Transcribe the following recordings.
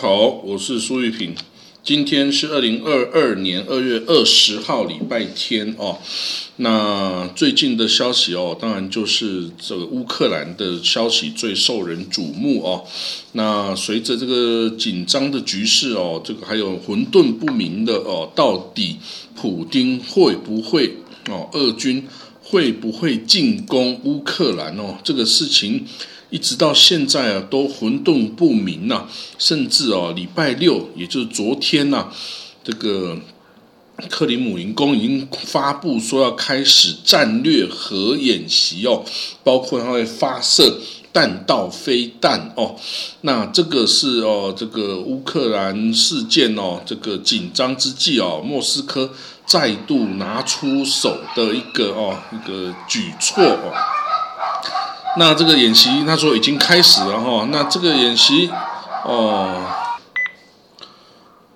好，我是苏玉平。今天是二零二二年二月二十号，礼拜天哦。那最近的消息哦，当然就是这个乌克兰的消息最受人瞩目哦。那随着这个紧张的局势哦，这个还有混沌不明的哦，到底普京会不会哦，俄军会不会进攻乌克兰哦？这个事情。一直到现在啊，都混沌不明呐，甚至哦，礼拜六，也就是昨天呐，这个克里姆林宫已经发布说要开始战略核演习哦，包括它会发射弹道飞弹哦，那这个是哦，这个乌克兰事件哦，这个紧张之际哦，莫斯科再度拿出手的一个哦一个举措哦。那这个演习，他说已经开始了哈。那这个演习，哦，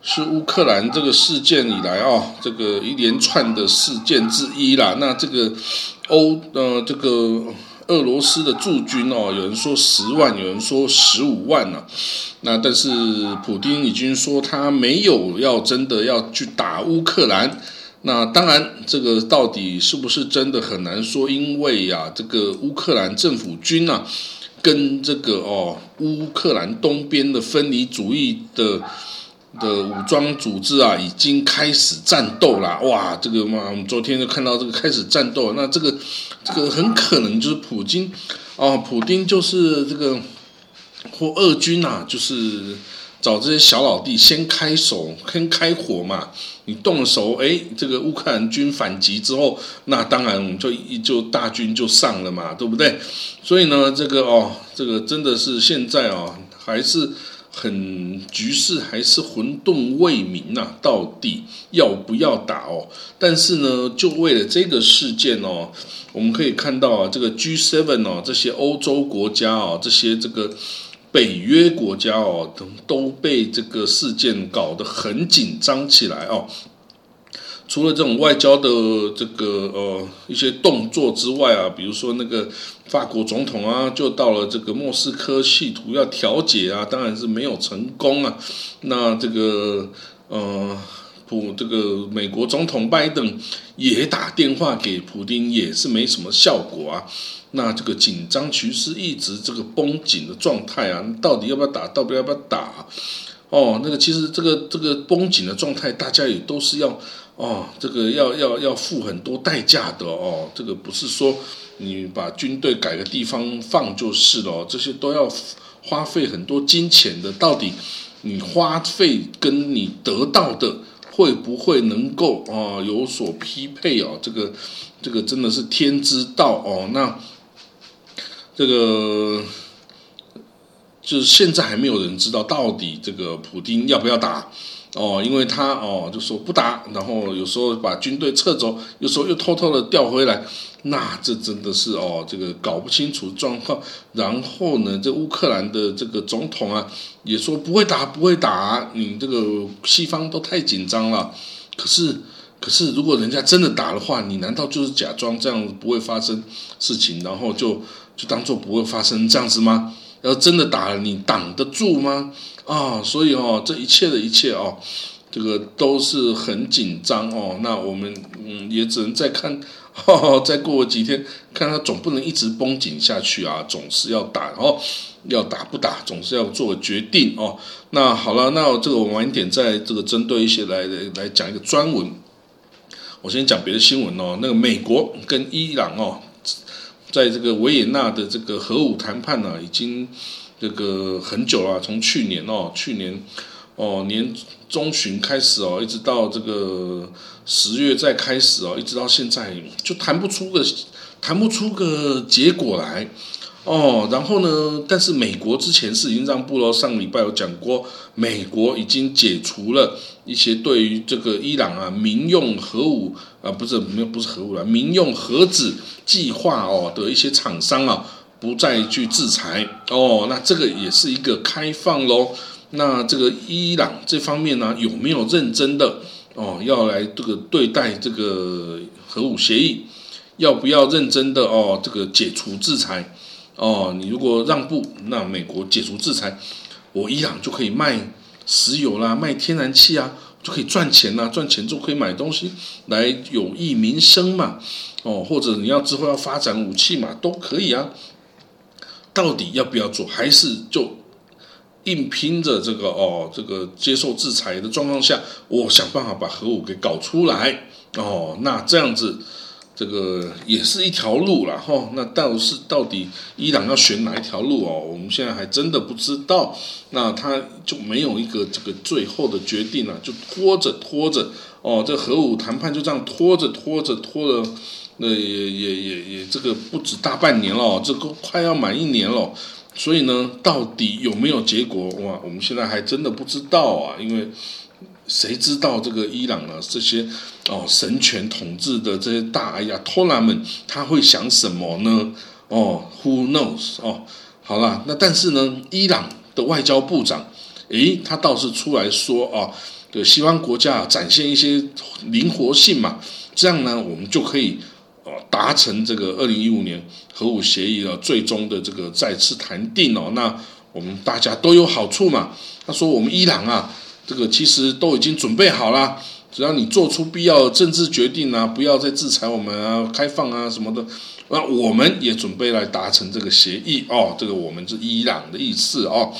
是乌克兰这个事件以来啊，这个一连串的事件之一啦。那这个欧呃，这个俄罗斯的驻军哦，有人说十万，有人说十五万呢。那但是普京已经说他没有要真的要去打乌克兰。那当然，这个到底是不是真的很难说，因为呀，这个乌克兰政府军啊，跟这个哦乌克兰东边的分离主义的的武装组织啊，已经开始战斗了。哇，这个嘛，我们昨天就看到这个开始战斗，那这个这个很可能就是普京哦，普京就是这个或俄军呐，就是。找这些小老弟先开手，先开火嘛。你动了手，哎，这个乌克兰军反击之后，那当然我们就就大军就上了嘛，对不对？所以呢，这个哦，这个真的是现在哦，还是很局势还是混沌未明呐，到底要不要打哦？但是呢，就为了这个事件哦，我们可以看到啊，这个 G7 哦，这些欧洲国家哦，这些这个。北约国家哦，都都被这个事件搞得很紧张起来哦。除了这种外交的这个呃一些动作之外啊，比如说那个法国总统啊，就到了这个莫斯科，企图要调解啊，当然是没有成功啊。那这个呃普这个美国总统拜登也打电话给普京，也是没什么效果啊。那这个紧张局势一直这个绷紧的状态啊，到底要不要打？到底要不要打？哦，那个其实这个这个绷紧的状态，大家也都是要哦，这个要要要付很多代价的哦。这个不是说你把军队改个地方放就是了，这些都要花费很多金钱的。到底你花费跟你得到的会不会能够啊有所匹配哦？这个这个真的是天之道哦。那这个就是现在还没有人知道到底这个普丁要不要打哦，因为他哦就说不打，然后有时候把军队撤走，有时候又偷偷的调回来，那这真的是哦这个搞不清楚状况。然后呢，这乌克兰的这个总统啊也说不会打，不会打，你这个西方都太紧张了。可是可是如果人家真的打的话，你难道就是假装这样不会发生事情，然后就？就当做不会发生这样子吗？要真的打了，你挡得住吗？啊，所以哦，这一切的一切哦，这个都是很紧张哦。那我们嗯，也只能再看，再过几天，看他总不能一直绷紧下去啊，总是要打哦，要打不打，总是要做决定哦。那好了，那这个我晚一点再这个针对一些来来讲一个专文。我先讲别的新闻哦，那个美国跟伊朗哦。在这个维也纳的这个核武谈判呢，已经这个很久了，从去年哦，去年哦年中旬开始哦，一直到这个十月再开始哦，一直到现在就谈不出个谈不出个结果来。哦，然后呢？但是美国之前是已经让步了上礼拜有讲过，美国已经解除了一些对于这个伊朗啊民用核武啊不是没有不是核武了，民用核子计划哦的一些厂商啊不再去制裁哦，那这个也是一个开放喽。那这个伊朗这方面呢，有没有认真的哦，要来这个对待这个核武协议？要不要认真的哦？这个解除制裁哦？你如果让步，那美国解除制裁，我伊朗就可以卖石油啦，卖天然气啊，就可以赚钱啦，赚钱就可以买东西来有益民生嘛。哦，或者你要之后要发展武器嘛，都可以啊。到底要不要做？还是就硬拼着这个哦，这个接受制裁的状况下，我想办法把核武给搞出来哦。那这样子。这个也是一条路了哈，那但是到底伊朗要选哪一条路哦？我们现在还真的不知道，那他就没有一个这个最后的决定了，就拖着拖着哦，这核武谈判就这样拖着拖着拖了，那也也也也这个不止大半年了，这个快要满一年了，所以呢，到底有没有结果哇？我们现在还真的不知道啊，因为。谁知道这个伊朗啊，这些哦神权统治的这些大哎呀托拉们，他会想什么呢？哦，Who knows？哦，好了，那但是呢，伊朗的外交部长，诶，他倒是出来说啊，对西方国家展现一些灵活性嘛，这样呢，我们就可以哦达成这个二零一五年核武协议的最终的这个再次谈定哦，那我们大家都有好处嘛。他说我们伊朗啊。这个其实都已经准备好了，只要你做出必要的政治决定啊，不要再制裁我们啊，开放啊什么的，那我们也准备来达成这个协议哦。这个我们是伊朗的意思哦。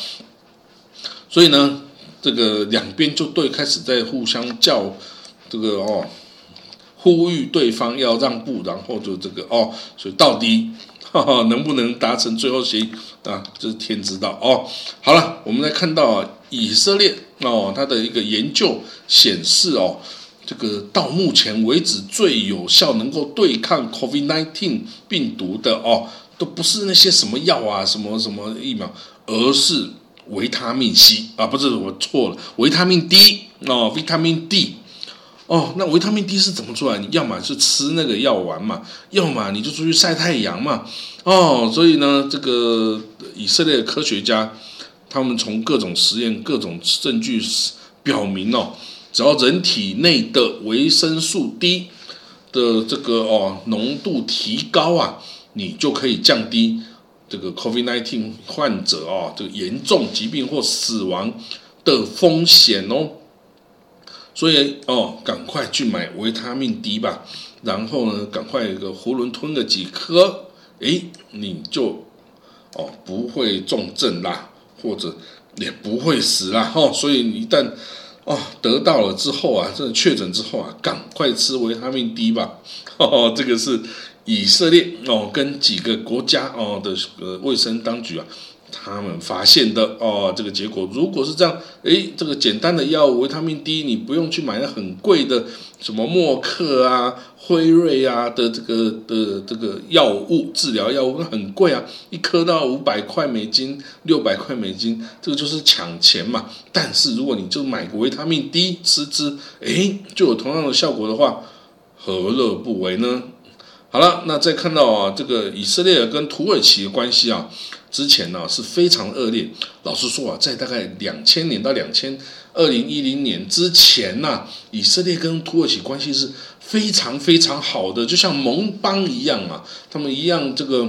所以呢，这个两边就对开始在互相叫这个哦，呼吁对方要让步，然后就这个哦，所以到底。能不能达成最后协议啊？这是天知道哦。好了，我们来看到啊，以色列哦，它的一个研究显示哦，这个到目前为止最有效能够对抗 COVID-19 病毒的哦，都不是那些什么药啊、什么什么疫苗，而是维他命 C 啊，不是我错了，维他命 D 哦，维他命 D。哦，那维他命 D 是怎么出来？你要么是吃那个药丸嘛，要么你就出去晒太阳嘛。哦，所以呢，这个以色列科学家，他们从各种实验、各种证据表明哦，只要人体内的维生素 D 的这个哦浓度提高啊，你就可以降低这个 COVID-19 患者哦这个严重疾病或死亡的风险哦。所以哦，赶快去买维他命 D 吧，然后呢，赶快一个囫囵吞个几颗，诶，你就哦不会重症啦，或者也不会死啦。哦，所以一旦哦得到了之后啊，这确诊之后啊，赶快吃维他命 D 吧。哦，这个是以色列哦跟几个国家哦的呃卫生当局啊。他们发现的哦，这个结果如果是这样，诶，这个简单的药物维他命 D，你不用去买那很贵的什么默克啊、辉瑞啊的这个的这个药物治疗药物，那很贵啊，一颗到五百块美金、六百块美金，这个就是抢钱嘛。但是如果你就买个维他命 D 吃吃，诶，就有同样的效果的话，何乐不为呢？好了，那再看到啊，这个以色列跟土耳其的关系啊。之前呢是非常恶劣，老实说啊，在大概两千年到两千二零一零年之前呢，以色列跟土耳其关系是非常非常好的，就像盟邦一样啊，他们一样这个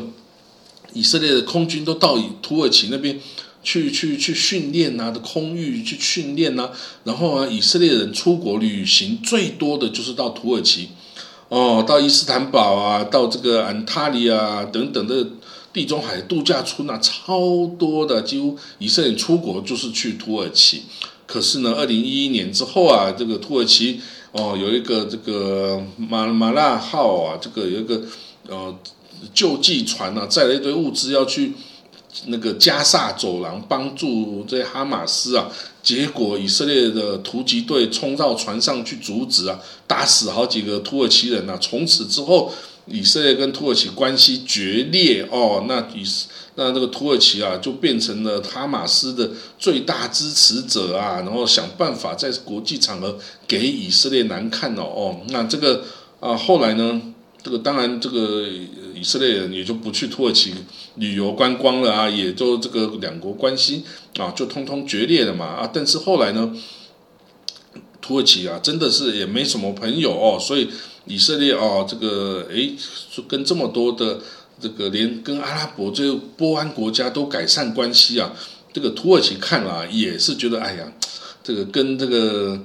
以色列的空军都到土耳其那边去去去训练呐，的空域去训练呐，然后啊，以色列人出国旅行最多的就是到土耳其，哦，到伊斯坦堡啊，到这个安塔利啊等等的。地中海度假村啊，超多的，几乎以色列出国就是去土耳其。可是呢，二零一一年之后啊，这个土耳其哦，有一个这个马马拉号啊，这个有一个呃救济船啊，载了一堆物资要去那个加萨走廊帮助这些哈马斯啊。结果以色列的突击队冲到船上去阻止啊，打死好几个土耳其人呐。从此之后。以色列跟土耳其关系决裂哦，那以那这个土耳其啊，就变成了哈马斯的最大支持者啊，然后想办法在国际场合给以色列难看哦哦，那这个啊后来呢，这个当然这个以色列人也就不去土耳其旅游观光了啊，也就这个两国关系啊就通通决裂了嘛啊。但是后来呢，土耳其啊真的是也没什么朋友哦，所以以色列哦这个诶跟这么多的这个连跟阿拉伯这个波安国家都改善关系啊，这个土耳其看了也是觉得哎呀，这个跟这个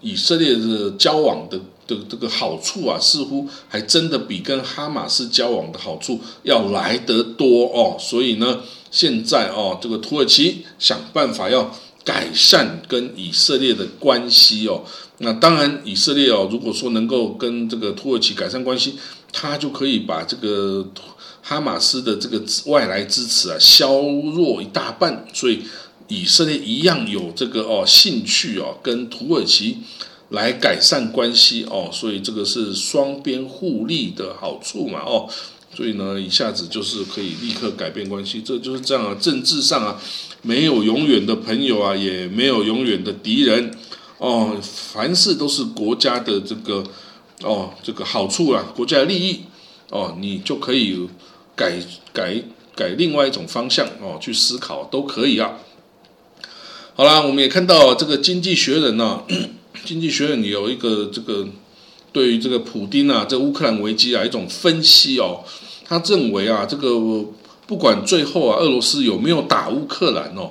以色列的交往的。的这个好处啊，似乎还真的比跟哈马斯交往的好处要来得多哦。所以呢，现在哦，这个土耳其想办法要改善跟以色列的关系哦。那当然，以色列哦，如果说能够跟这个土耳其改善关系，他就可以把这个哈马斯的这个外来支持啊削弱一大半。所以以色列一样有这个哦兴趣哦跟土耳其。来改善关系哦，所以这个是双边互利的好处嘛哦，所以呢，一下子就是可以立刻改变关系，这就是这样啊。政治上啊，没有永远的朋友啊，也没有永远的敌人哦，凡事都是国家的这个哦这个好处啊，国家的利益哦，你就可以改改改另外一种方向哦去思考都可以啊。好啦，我们也看到这个《经济学人》呢。经济学人有一个这个对于这个普丁啊，这乌克兰危机啊一种分析哦，他认为啊，这个不管最后啊，俄罗斯有没有打乌克兰哦，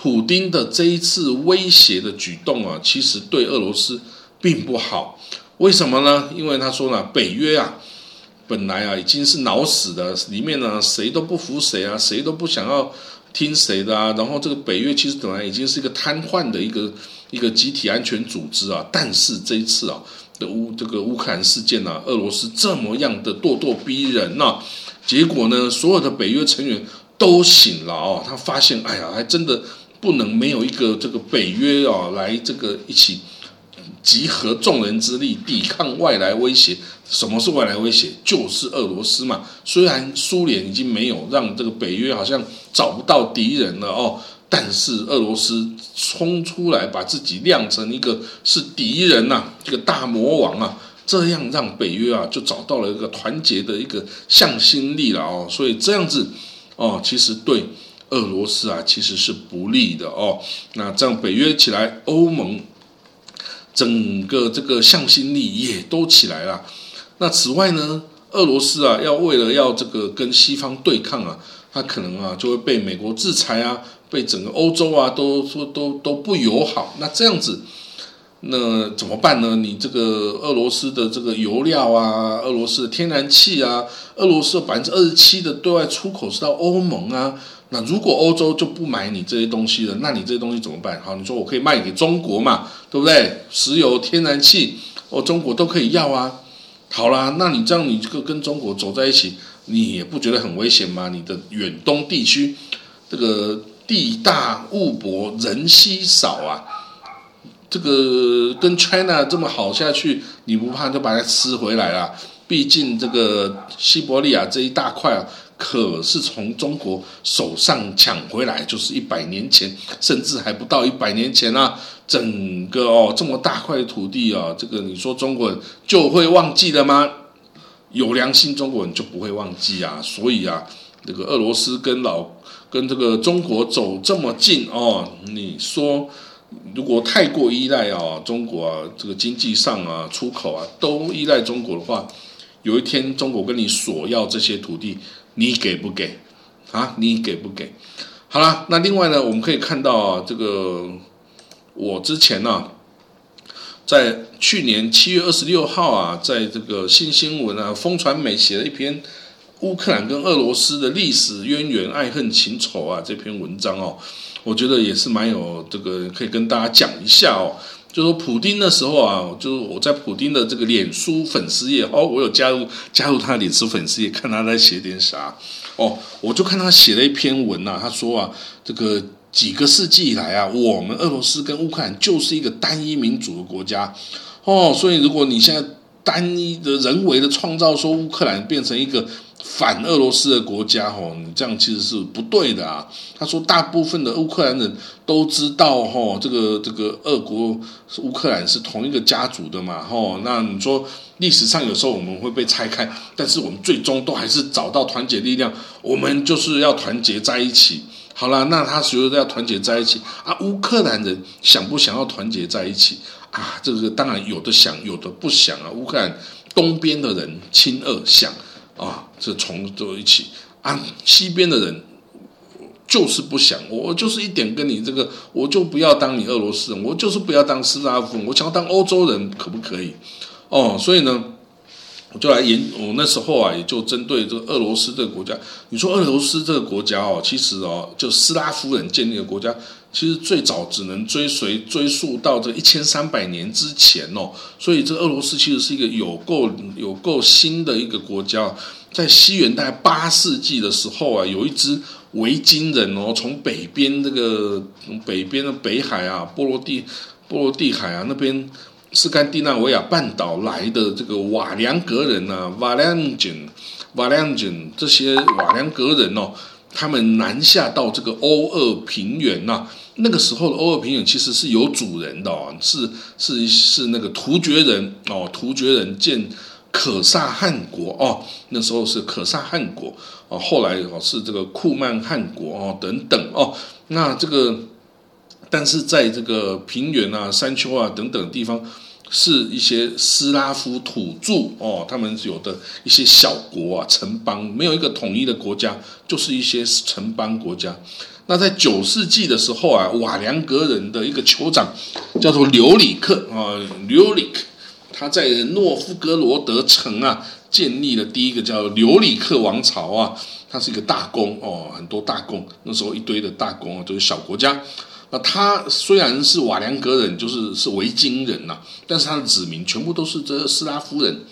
普丁的这一次威胁的举动啊，其实对俄罗斯并不好。为什么呢？因为他说呢，北约啊，本来啊已经是脑死的，里面呢谁都不服谁啊，谁都不想要听谁的啊。然后这个北约其实本来已经是一个瘫痪的一个。一个集体安全组织啊，但是这一次啊的乌这个乌克兰事件呢，俄罗斯这么样的咄咄逼人呐，结果呢，所有的北约成员都醒了哦，他发现，哎呀，还真的不能没有一个这个北约啊来这个一起集合众人之力抵抗外来威胁。什么是外来威胁？就是俄罗斯嘛。虽然苏联已经没有让这个北约好像找不到敌人了哦。但是俄罗斯冲出来，把自己亮成一个是敌人呐，这个大魔王啊，这样让北约啊就找到了一个团结的一个向心力了哦。所以这样子哦，其实对俄罗斯啊其实是不利的哦。那这样北约起来，欧盟整个这个向心力也都起来了。那此外呢，俄罗斯啊要为了要这个跟西方对抗啊，他可能啊就会被美国制裁啊。被整个欧洲啊都说都都不友好，那这样子，那怎么办呢？你这个俄罗斯的这个油料啊，俄罗斯的天然气啊，俄罗斯百分之二十七的对外出口是到欧盟啊。那如果欧洲就不买你这些东西了，那你这些东西怎么办？好，你说我可以卖给中国嘛，对不对？石油、天然气，哦，中国都可以要啊。好啦，那你这样你这个跟中国走在一起，你也不觉得很危险吗？你的远东地区这个。地大物博人稀少啊，这个跟 China 这么好下去，你不怕就把它吃回来了？毕竟这个西伯利亚这一大块啊，可是从中国手上抢回来，就是一百年前，甚至还不到一百年前啊。整个哦这么大块土地啊，这个你说中国人就会忘记了吗？有良心中国人就不会忘记啊。所以啊，这个俄罗斯跟老。跟这个中国走这么近哦，你说如果太过依赖啊，中国啊，这个经济上啊，出口啊，都依赖中国的话，有一天中国跟你索要这些土地，你给不给啊？你给不给？好了，那另外呢，我们可以看到啊，这个我之前呢，在去年七月二十六号啊，在这个新新闻啊，风传媒写了一篇。乌克兰跟俄罗斯的历史渊源、爱恨情仇啊，这篇文章哦，我觉得也是蛮有这个，可以跟大家讲一下哦。就说普丁的时候啊，就是我在普丁的这个脸书粉丝页哦，我有加入加入他的脸书粉丝页，看他在写点啥。哦，我就看他写了一篇文呐，他说啊，这个几个世纪以来啊，我们俄罗斯跟乌克兰就是一个单一民主的国家。哦，所以如果你现在单一的人为的创造说乌克兰变成一个反俄罗斯的国家，吼，你这样其实是不对的啊。他说，大部分的乌克兰人都知道，吼，这个这个俄国乌克兰是同一个家族的嘛，吼。那你说历史上有时候我们会被拆开，但是我们最终都还是找到团结力量，我们就是要团结在一起。好了，那他所有的要团结在一起啊？乌克兰人想不想要团结在一起啊？这个当然有的想，有的不想啊。乌克兰东边的人亲俄想啊，这从都一起啊。西边的人就是不想，我就是一点跟你这个，我就不要当你俄罗斯人，我就是不要当斯拉夫，我想要当欧洲人，可不可以？哦，所以呢。我就来研，我那时候啊，也就针对这个俄罗斯这个国家。你说俄罗斯这个国家哦，其实哦，就斯拉夫人建立的国家，其实最早只能追随追溯到这一千三百年之前哦。所以这俄罗斯其实是一个有够有够新的一个国家。在西元大概八世纪的时候啊，有一支维京人哦，从北边这个北边的北海啊，波罗的波罗的海啊那边。斯堪的纳维亚半岛来的这个瓦良格人呐，瓦良人、瓦良人这些瓦良格人哦，他们南下到这个欧俄平原呐。那个时候的欧俄平原其实是有主人的哦，是是是那个突厥人哦，突厥人建可萨汗国哦，那时候是可萨汗国哦，后来哦是这个库曼汗国哦等等哦，那这个。但是在这个平原啊、山丘啊等等地方，是一些斯拉夫土著哦，他们有的一些小国啊、城邦，没有一个统一的国家，就是一些城邦国家。那在九世纪的时候啊，瓦良格人的一个酋长叫做留里克啊，留里克，他在诺夫哥罗德城啊建立了第一个叫留里克王朝啊，他是一个大公哦，很多大公，那时候一堆的大公啊，都是小国家。那他虽然是瓦良格人，就是是维京人呐，但是他的子民全部都是这斯拉夫人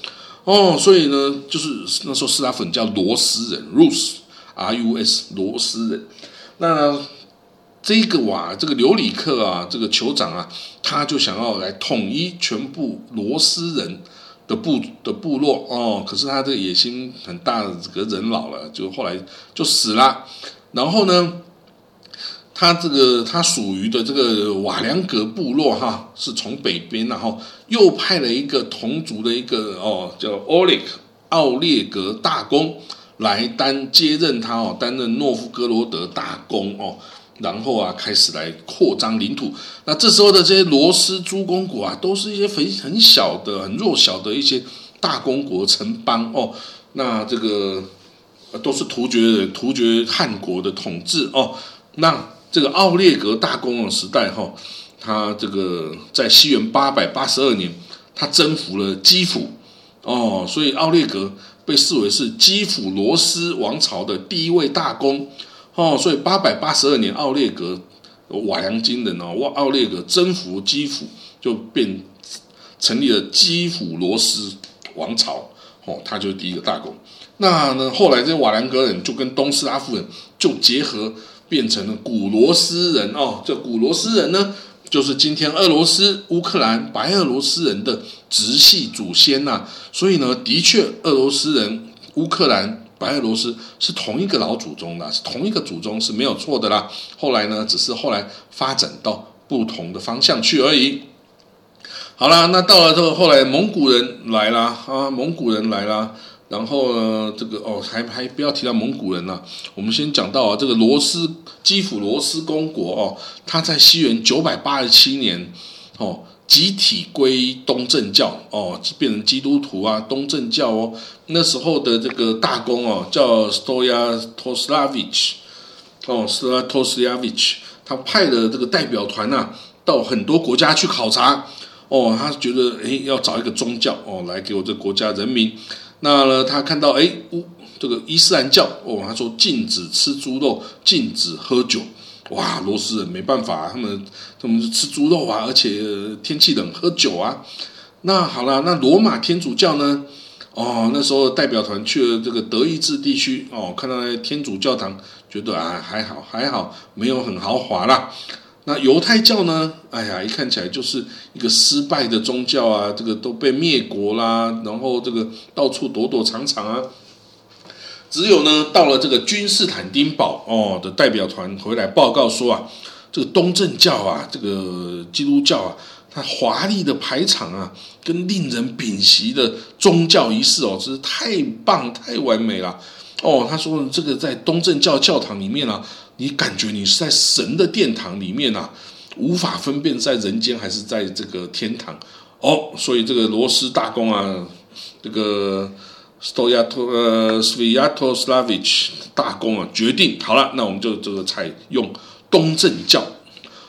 哦，所以呢，就是那时候斯拉夫人叫罗斯人，Rus，R U S，罗斯人。那这个瓦这个留里克啊，这个酋长啊，他就想要来统一全部罗斯人的部的部落哦，可是他这个野心很大，这个人老了，就后来就死了，然后呢？他这个他属于的这个瓦良格部落哈，是从北边，然后又派了一个同族的一个哦，叫奥列克奥列格大公来担接任他哦，担任诺夫哥罗德大公哦，然后啊开始来扩张领土。那这时候的这些罗斯诸公国啊，都是一些很很小的、很弱小的一些大公国城邦哦。那这个都是突厥的突厥汗国的统治哦。那这个奥列格大公的时代哈，他这个在西元八百八十二年，他征服了基辅哦，所以奥列格被视为是基辅罗斯王朝的第一位大公哦，所以八百八十二年奥列格瓦良金人哦，奥奥列格征服基辅，就变成立了基辅罗斯王朝哦，他就是第一个大公。那呢，后来这瓦良格人就跟东斯拉夫人就结合。变成了古罗斯人哦，这古罗斯人呢，就是今天俄罗斯、乌克兰、白俄罗斯人的直系祖先呐。所以呢，的确，俄罗斯人、乌克兰、白俄罗斯是同一个老祖宗的，是同一个祖宗是没有错的啦。后来呢，只是后来发展到不同的方向去而已。好啦，那到了这个后来，蒙古人来啦，啊，蒙古人来啦。然后呢，这个哦，还还不要提到蒙古人呢。我们先讲到啊，这个罗斯基辅罗斯公国哦，他在西元九百八十七年哦，集体归东正教哦，变成基督徒啊，东正教哦。那时候的这个大公哦，叫 Stoya Toslavich 哦，Stoya Toslavich，他派的这个代表团呐，到很多国家去考察哦，他觉得诶，要找一个宗教哦，来给我这国家人民。那呢，他看到哎，乌这个伊斯兰教哦，他说禁止吃猪肉，禁止喝酒。哇，罗斯人没办法，他们他们吃猪肉啊，而且天气冷，喝酒啊。那好了，那罗马天主教呢？哦，那时候代表团去了这个德意志地区哦，看到那天主教堂，觉得啊还好还好，没有很豪华啦。那犹太教呢？哎呀，一看起来就是一个失败的宗教啊，这个都被灭国啦，然后这个到处躲躲藏藏啊。只有呢，到了这个君士坦丁堡哦的代表团回来报告说啊，这个东正教啊，这个基督教啊，它华丽的排场啊，跟令人屏息的宗教仪式哦，真是太棒太完美了哦。他说这个在东正教教堂里面啊。你感觉你是在神的殿堂里面啊，无法分辨在人间还是在这个天堂哦。所以这个罗斯大公啊，这个 Stoyato 呃 Sviatoslavich 大公啊，决定好了，那我们就这个采用东正教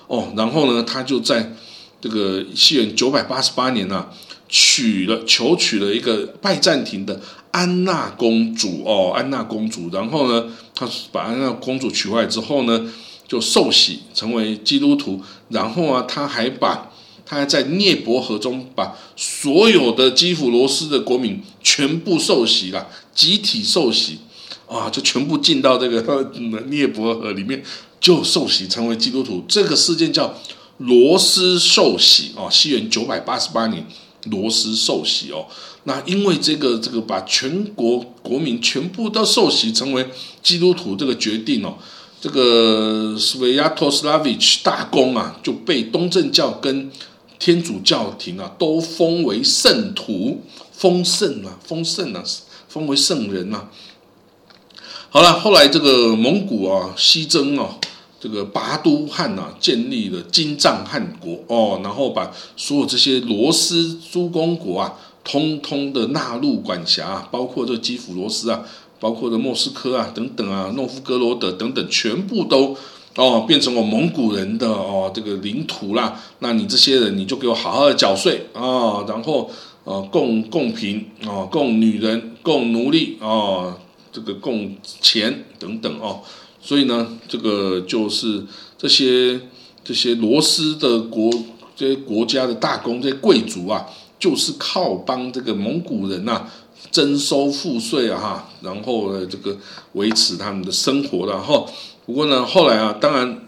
哦。然后呢，他就在这个西元九百八十八年呢，娶了求娶了一个拜占庭的。安娜公主哦，安娜公主，然后呢，他把安娜公主娶回来之后呢，就受洗成为基督徒，然后啊，他还把他还在涅伯河中把所有的基辅罗斯的国民全部受洗了，集体受洗。啊，就全部进到这个 涅伯河里面就受洗成为基督徒，这个事件叫罗斯受洗哦，西元九百八十八年罗斯受洗哦。那因为这个这个把全国国民全部都受洗成为基督徒这个决定哦，这个斯维亚托斯拉维奇大公啊就被东正教跟天主教廷啊都封为圣徒，封圣啊，封圣啊，封为圣人呐。好了，后来这个蒙古啊西征啊，这个拔都汗呐建立了金帐汗国哦，然后把所有这些罗斯诸公国啊。通通的纳入管辖，包括这基辅罗斯啊，包括这莫斯科啊等等啊，诺夫哥罗德等等，全部都哦变成我蒙古人的哦这个领土啦。那你这些人，你就给我好好的缴税啊，然后呃供供贫啊，供女人，供奴隶啊，这个供钱等等哦。所以呢，这个就是这些这些罗斯的国这些国家的大公这些贵族啊。就是靠帮这个蒙古人呐征收赋税啊哈，然后呢这个维持他们的生活然后不过呢后来啊，当然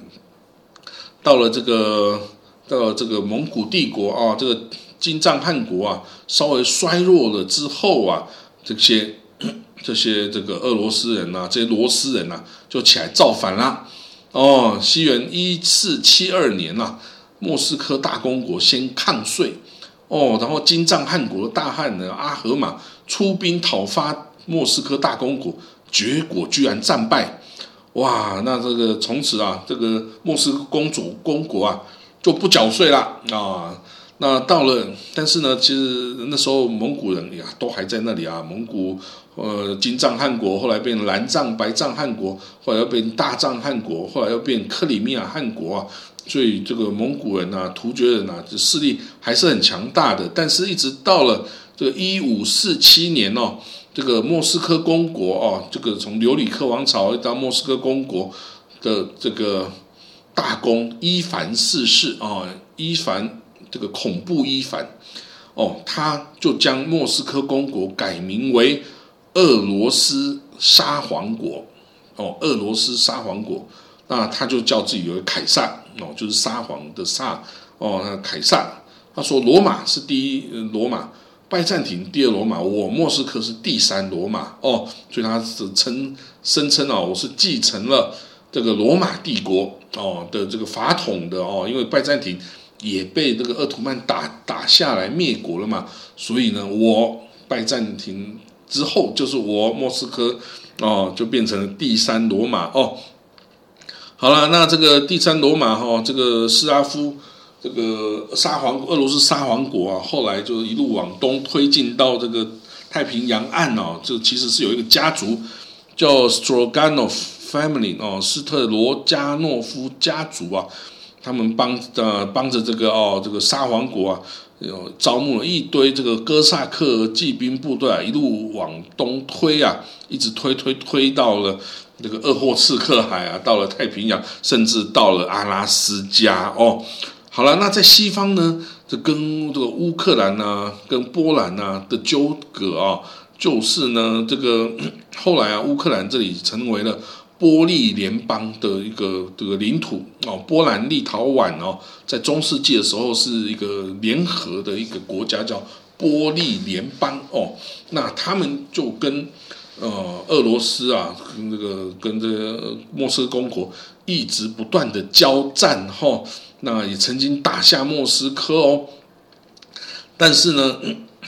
到了这个到了这个蒙古帝国啊，这个金帐汗国啊稍微衰弱了之后啊，这些 这些这个俄罗斯人呐，这些罗斯人呐就起来造反啦。哦，西元一四七二年呐，莫斯科大公国先抗税。哦，然后金帐汗国的大汗呢阿合马出兵讨伐莫斯科大公国，结果居然战败，哇！那这个从此啊，这个莫斯科公主公国啊就不缴税了啊。那到了，但是呢，其实那时候蒙古人呀都还在那里啊。蒙古呃金帐汗国后来变蓝帐白帐汗国，后来又变大帐汗国，后来又变克里米亚汗国啊。所以这个蒙古人呐、突厥人呐，这势力还是很强大的。但是，一直到了这个一五四七年哦，这个莫斯科公国哦，这个从留里克王朝到莫斯科公国的这个大公伊凡四世啊，伊凡这个恐怖伊凡哦，他就将莫斯科公国改名为俄罗斯沙皇国哦，俄罗斯沙皇国。那他就叫自己为凯撒哦，就是沙皇的沙哦，那凯撒。他说罗马是第一罗马，拜占庭第二罗马，我莫斯科是第三罗马哦，所以他是称声称哦，我是继承了这个罗马帝国哦的这个法统的哦，因为拜占庭也被这个鄂图曼打打下来灭国了嘛，所以呢，我拜占庭之后就是我莫斯科哦，就变成了第三罗马哦。好了，那这个第三罗马哈，这个斯拉夫这个沙皇俄罗斯沙皇国啊，后来就一路往东推进到这个太平洋岸哦，这其实是有一个家族叫 Stroganov family 哦，斯特罗加诺夫家族啊，他们帮呃帮着这个哦这个沙皇国啊，有招募了一堆这个哥萨克骑兵部队啊，一路往东推啊，一直推推推到了。这个鄂霍次克海啊，到了太平洋，甚至到了阿拉斯加哦。好了，那在西方呢，这跟这个乌克兰呐、跟波兰呐的纠葛啊，就是呢，这个 后来啊，乌克兰这里成为了波利联邦的一个这个领土哦，波兰、立陶宛哦，在中世纪的时候是一个联合的一个国家，叫波利联邦哦。那他们就跟呃俄罗斯啊，跟这个跟这个莫斯科公国一直不断的交战哈。那也曾经打下莫斯科哦。但是呢，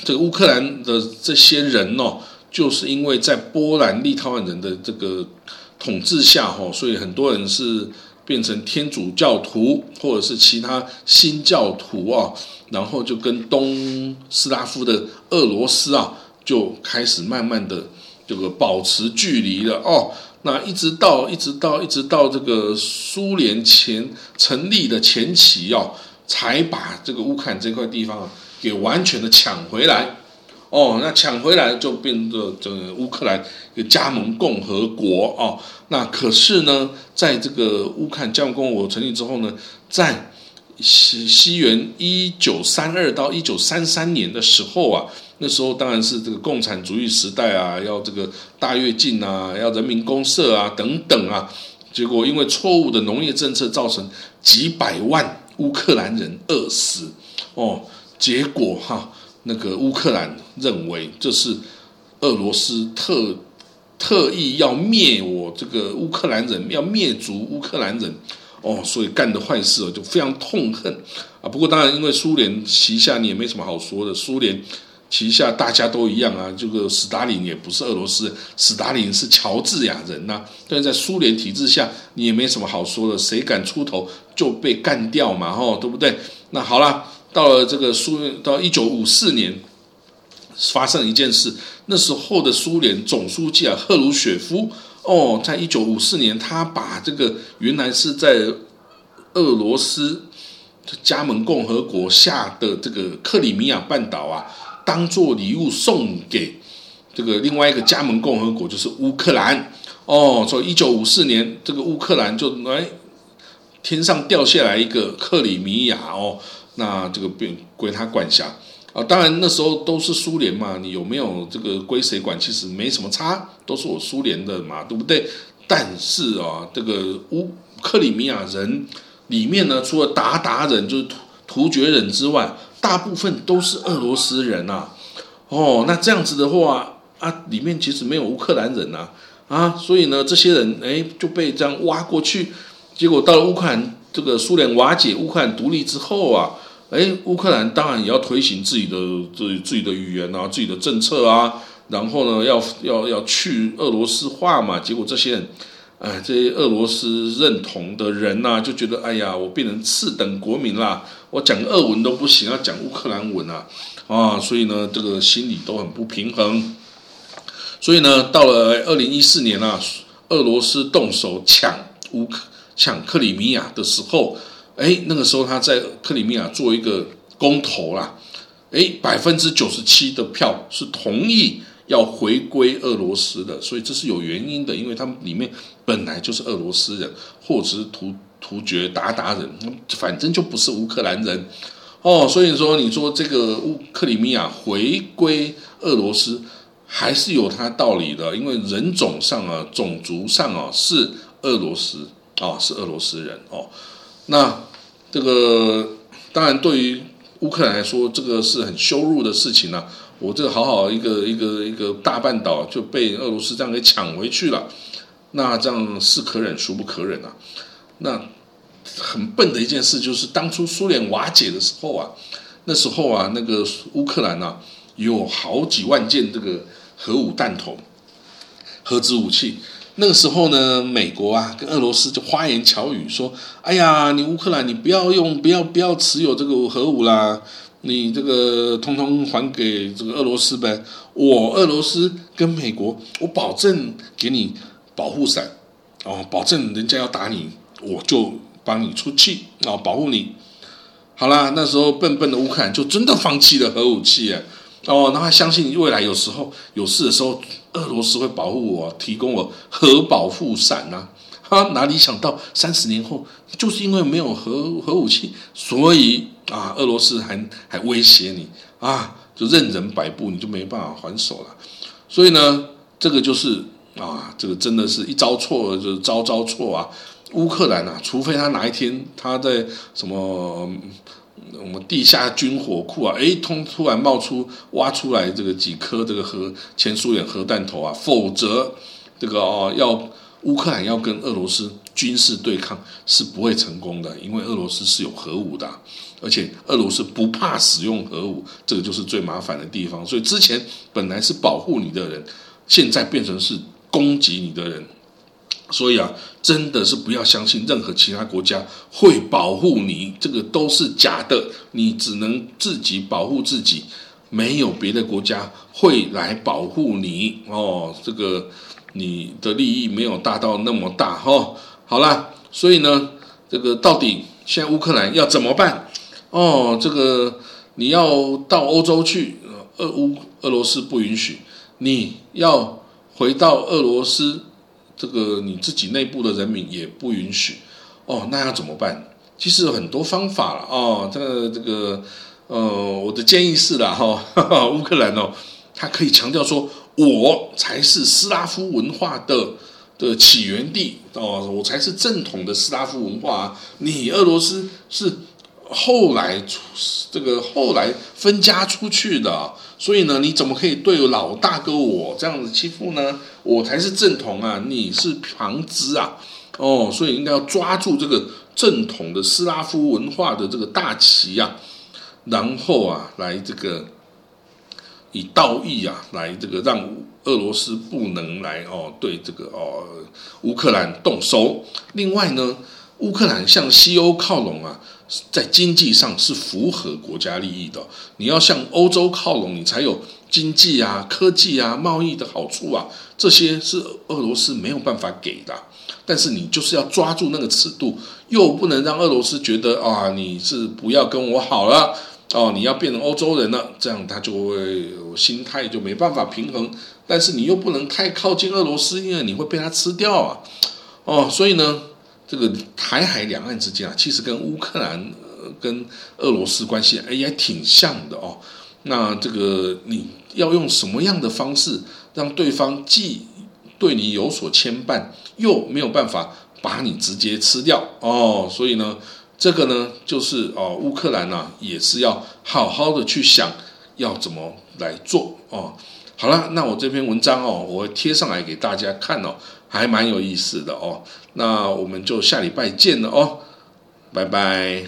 这个乌克兰的这些人哦，就是因为在波兰、立陶宛人的这个。统治下，哈，所以很多人是变成天主教徒，或者是其他新教徒啊，然后就跟东斯拉夫的俄罗斯啊，就开始慢慢的这个保持距离了哦。那一直到一直到一直到这个苏联前成立的前期哦，才把这个乌克兰这块地方啊给完全的抢回来。哦，那抢回来就变得这个乌克兰一个加盟共和国哦。那可是呢，在这个乌克兰加盟共和国成立之后呢，在西西元一九三二到一九三三年的时候啊，那时候当然是这个共产主义时代啊，要这个大跃进啊，要人民公社啊等等啊。结果因为错误的农业政策，造成几百万乌克兰人饿死哦。结果哈。那个乌克兰认为这是俄罗斯特特意要灭我这个乌克兰人，要灭族乌克兰人哦，所以干的坏事哦就非常痛恨啊。不过当然，因为苏联旗下你也没什么好说的，苏联旗下大家都一样啊。这个斯大林也不是俄罗斯人，斯大林是乔治亚人呐。但是在苏联体制下，你也没什么好说的，谁敢出头就被干掉嘛，吼，对不对？那好了。到了这个苏，到一九五四年，发生了一件事。那时候的苏联总书记啊，赫鲁雪夫哦，在一九五四年，他把这个原来是在俄罗斯加盟共和国下的这个克里米亚半岛啊，当做礼物送给这个另外一个加盟共和国，就是乌克兰哦。所以一九五四年，这个乌克兰就来天上掉下来一个克里米亚哦。那这个便归他管辖啊，当然那时候都是苏联嘛，你有没有这个归谁管，其实没什么差，都是我苏联的嘛，对不对？但是啊，这个乌克里米亚人里面呢，除了鞑靼人就是突厥人之外，大部分都是俄罗斯人呐。哦，那这样子的话啊，里面其实没有乌克兰人呐啊，所以呢，这些人哎就被这样挖过去，结果到了乌克兰。这个苏联瓦解、乌克兰独立之后啊，哎，乌克兰当然也要推行自己的自自己的语言啊、自己的政策啊，然后呢，要要要去俄罗斯化嘛。结果这些人，哎，这些俄罗斯认同的人呐，就觉得哎呀，我变成次等国民啦，我讲俄文都不行，要讲乌克兰文啊，啊，所以呢，这个心里都很不平衡。所以呢，到了二零一四年啊，俄罗斯动手抢乌克。抢克里米亚的时候，哎，那个时候他在克里米亚做一个公投啦，哎，百分之九十七的票是同意要回归俄罗斯的，所以这是有原因的，因为他们里面本来就是俄罗斯人，或者是突突厥鞑靼人，反正就不是乌克兰人哦，所以说你说这个乌克里米亚回归俄罗斯还是有它道理的，因为人种上啊，种族上啊是俄罗斯。哦，是俄罗斯人哦。那这个当然对于乌克兰来说，这个是很羞辱的事情啊。我这个好好一个一个一个大半岛就被俄罗斯这样给抢回去了，那这样是可忍孰不可忍啊？那很笨的一件事就是，当初苏联瓦解的时候啊，那时候啊，那个乌克兰啊，有好几万件这个核武弹头、核子武器。那个时候呢，美国啊跟俄罗斯就花言巧语说：“哎呀，你乌克兰，你不要用，不要不要持有这个核武啦，你这个通通还给这个俄罗斯呗。我俄罗斯跟美国，我保证给你保护伞哦，保证人家要打你，我就帮你出气啊，保护你。好啦，那时候笨笨的乌克兰就真的放弃了核武器。”哦，那他相信未来有时候有事的时候，俄罗斯会保护我，提供我核保护伞呐。他哪里想到三十年后，就是因为没有核核武器，所以啊，俄罗斯还还威胁你啊，就任人摆布，你就没办法还手了。所以呢，这个就是啊，这个真的是一招错就是招招错啊！乌克兰啊，除非他哪一天他在什么我们地下军火库啊，哎，突突然冒出挖出来这个几颗这个核前苏联核弹头啊，否则这个哦要乌克兰要跟俄罗斯军事对抗是不会成功的，因为俄罗斯是有核武的，而且俄罗斯不怕使用核武，这个就是最麻烦的地方。所以之前本来是保护你的人，现在变成是攻击你的人。所以啊，真的是不要相信任何其他国家会保护你，这个都是假的。你只能自己保护自己，没有别的国家会来保护你哦。这个你的利益没有大到那么大哈。好啦，所以呢，这个到底现在乌克兰要怎么办？哦，这个你要到欧洲去，俄乌俄罗斯不允许，你要回到俄罗斯。这个你自己内部的人民也不允许哦，那要怎么办？其实有很多方法了哦。这个这个呃，我的建议是啦哈，乌克兰哦，他可以强调说，我才是斯拉夫文化的的起源地哦，我才是正统的斯拉夫文化。你俄罗斯是后来出这个后来分家出去的。所以呢，你怎么可以对老大哥我这样子欺负呢？我才是正统啊，你是旁支啊！哦，所以应该要抓住这个正统的斯拉夫文化的这个大旗啊，然后啊，来这个以道义啊，来这个让俄罗斯不能来哦，对这个哦乌克兰动手。另外呢，乌克兰向西欧靠拢啊。在经济上是符合国家利益的，你要向欧洲靠拢，你才有经济啊、科技啊、贸易的好处啊，这些是俄罗斯没有办法给的。但是你就是要抓住那个尺度，又不能让俄罗斯觉得啊，你是不要跟我好了哦，你要变成欧洲人了，这样他就会心态就没办法平衡。但是你又不能太靠近俄罗斯，因为你会被他吃掉啊。哦，所以呢。这个台海两岸之间啊，其实跟乌克兰、跟俄罗斯关系哎也挺像的哦。那这个你要用什么样的方式让对方既对你有所牵绊，又没有办法把你直接吃掉哦？所以呢，这个呢就是哦，乌克兰呢也是要好好的去想要怎么来做哦。好了，那我这篇文章哦，我会贴上来给大家看哦，还蛮有意思的哦。那我们就下礼拜见了哦，拜拜。